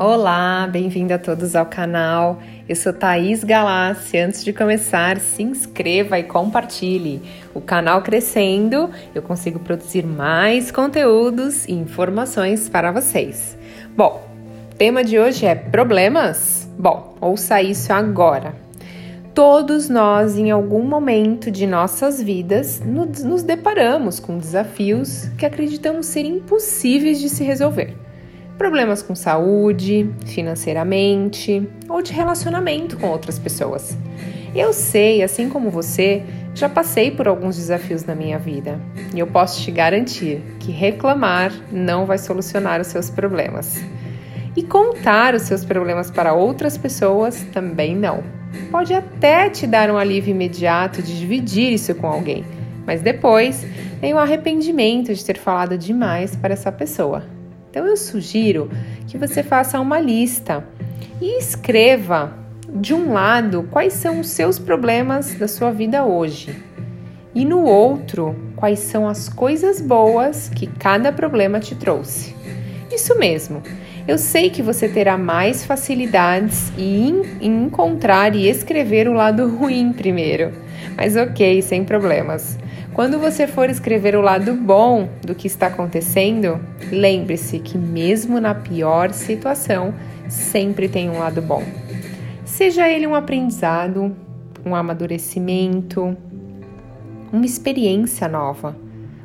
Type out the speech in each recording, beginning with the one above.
Olá, bem-vindo a todos ao canal. Eu sou Thaís Galassi. Antes de começar, se inscreva e compartilhe. O canal crescendo, eu consigo produzir mais conteúdos e informações para vocês. Bom, tema de hoje é problemas? Bom, ouça isso agora. Todos nós, em algum momento de nossas vidas, nos deparamos com desafios que acreditamos ser impossíveis de se resolver problemas com saúde, financeiramente ou de relacionamento com outras pessoas. Eu sei, assim como você, já passei por alguns desafios na minha vida e eu posso te garantir que reclamar não vai solucionar os seus problemas. E contar os seus problemas para outras pessoas também não. Pode até te dar um alívio imediato de dividir isso com alguém, mas depois vem o arrependimento de ter falado demais para essa pessoa. Então eu sugiro que você faça uma lista e escreva de um lado quais são os seus problemas da sua vida hoje e no outro quais são as coisas boas que cada problema te trouxe. Isso mesmo. Eu sei que você terá mais facilidades em encontrar e escrever o lado ruim primeiro, mas ok, sem problemas. Quando você for escrever o lado bom do que está acontecendo, lembre-se que, mesmo na pior situação, sempre tem um lado bom. Seja ele um aprendizado, um amadurecimento, uma experiência nova,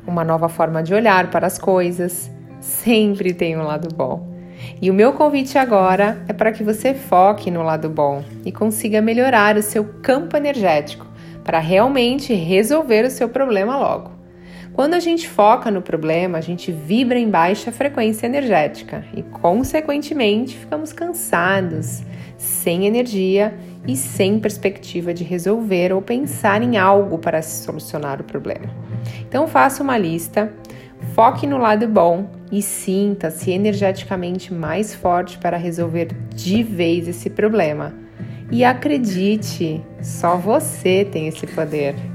uma nova forma de olhar para as coisas, sempre tem um lado bom. E o meu convite agora é para que você foque no lado bom e consiga melhorar o seu campo energético para realmente resolver o seu problema logo. Quando a gente foca no problema, a gente vibra em baixa frequência energética e, consequentemente, ficamos cansados, sem energia e sem perspectiva de resolver ou pensar em algo para solucionar o problema. Então, faça uma lista, foque no lado bom e sinta-se energeticamente mais forte para resolver de vez esse problema e acredite, só você tem esse poder.